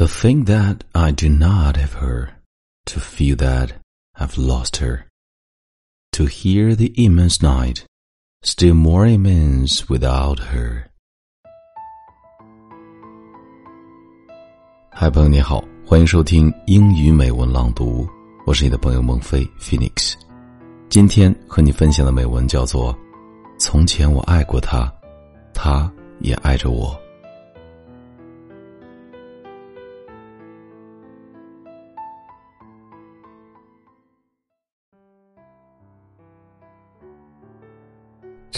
To think that I do not have her, to feel that I've lost her, to hear the immense night, still more immense without her. 嗨，朋友你好，欢迎收听英语美文朗读，我是你的朋友孟非 Phoenix。今天和你分享的美文叫做《从前我爱过他，他也爱着我》。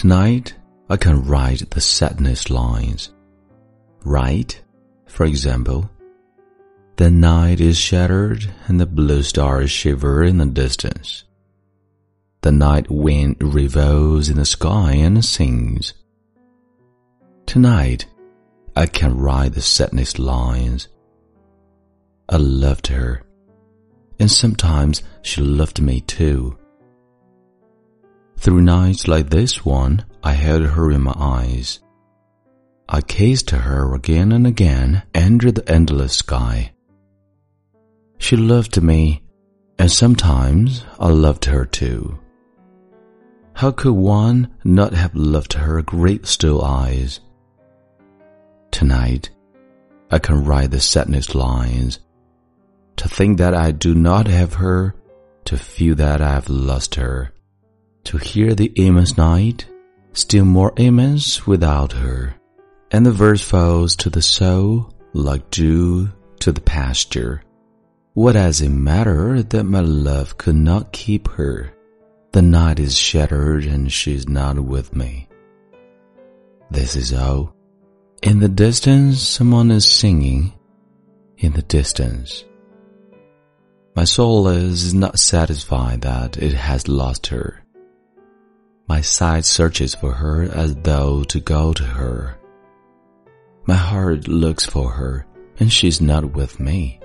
Tonight, I can write the sadness lines. Write, for example, the night is shattered and the blue stars shiver in the distance. The night wind revolves in the sky and sings. Tonight, I can write the sadness lines. I loved her, and sometimes she loved me too. Through nights like this one, I held her in my eyes. I kissed her again and again under the endless sky. She loved me, and sometimes I loved her too. How could one not have loved her great still eyes? Tonight, I can write the sadness lines. To think that I do not have her, to feel that I have lost her to hear the immense night, still more immense without her. And the verse falls to the soul like dew to the pasture. What does it matter that my love could not keep her? The night is shattered and she is not with me. This is all. In the distance, someone is singing. In the distance. My soul is not satisfied that it has lost her. My sight searches for her as though to go to her. My heart looks for her, and she's not with me.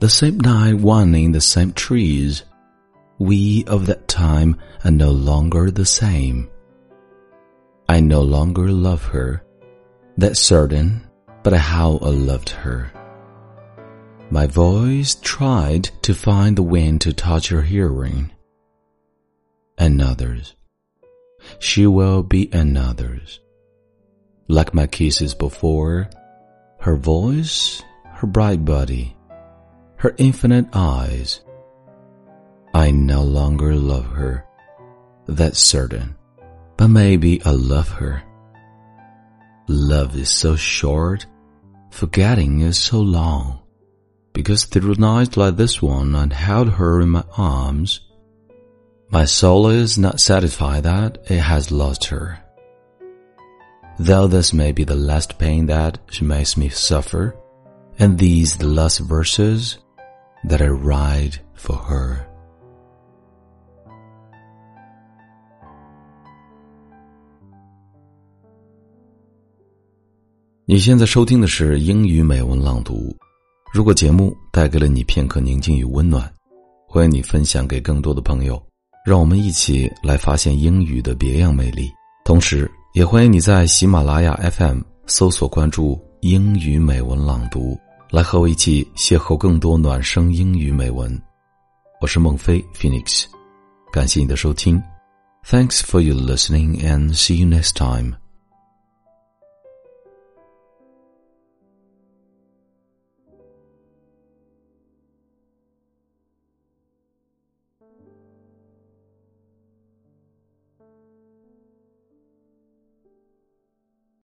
The same night one in the same trees, we of that time are no longer the same. I no longer love her, that's certain, but how I loved her. My voice tried to find the wind to touch her hearing another's. She will be another's. Like my kisses before, her voice, her bright body, her infinite eyes. I no longer love her, that's certain, but maybe I love her. Love is so short, forgetting is so long, because through nights like this one I held her in my arms my soul is not satisfied that it has lost her. Though this may be the last pain that she makes me suffer, and these the last verses that I write for her. 你现在收听的是英语美文朗读。如果节目带给了你片刻宁静与温暖，欢迎你分享给更多的朋友。 让我们一起来发现英语的别样魅力。同时也欢迎你在喜马拉雅 FM 搜索关注英语美文朗读，来和我一起邂逅更多暖声英语美文。我是孟非 Phoenix，感谢你的收听，thanks for your listening and see you next time。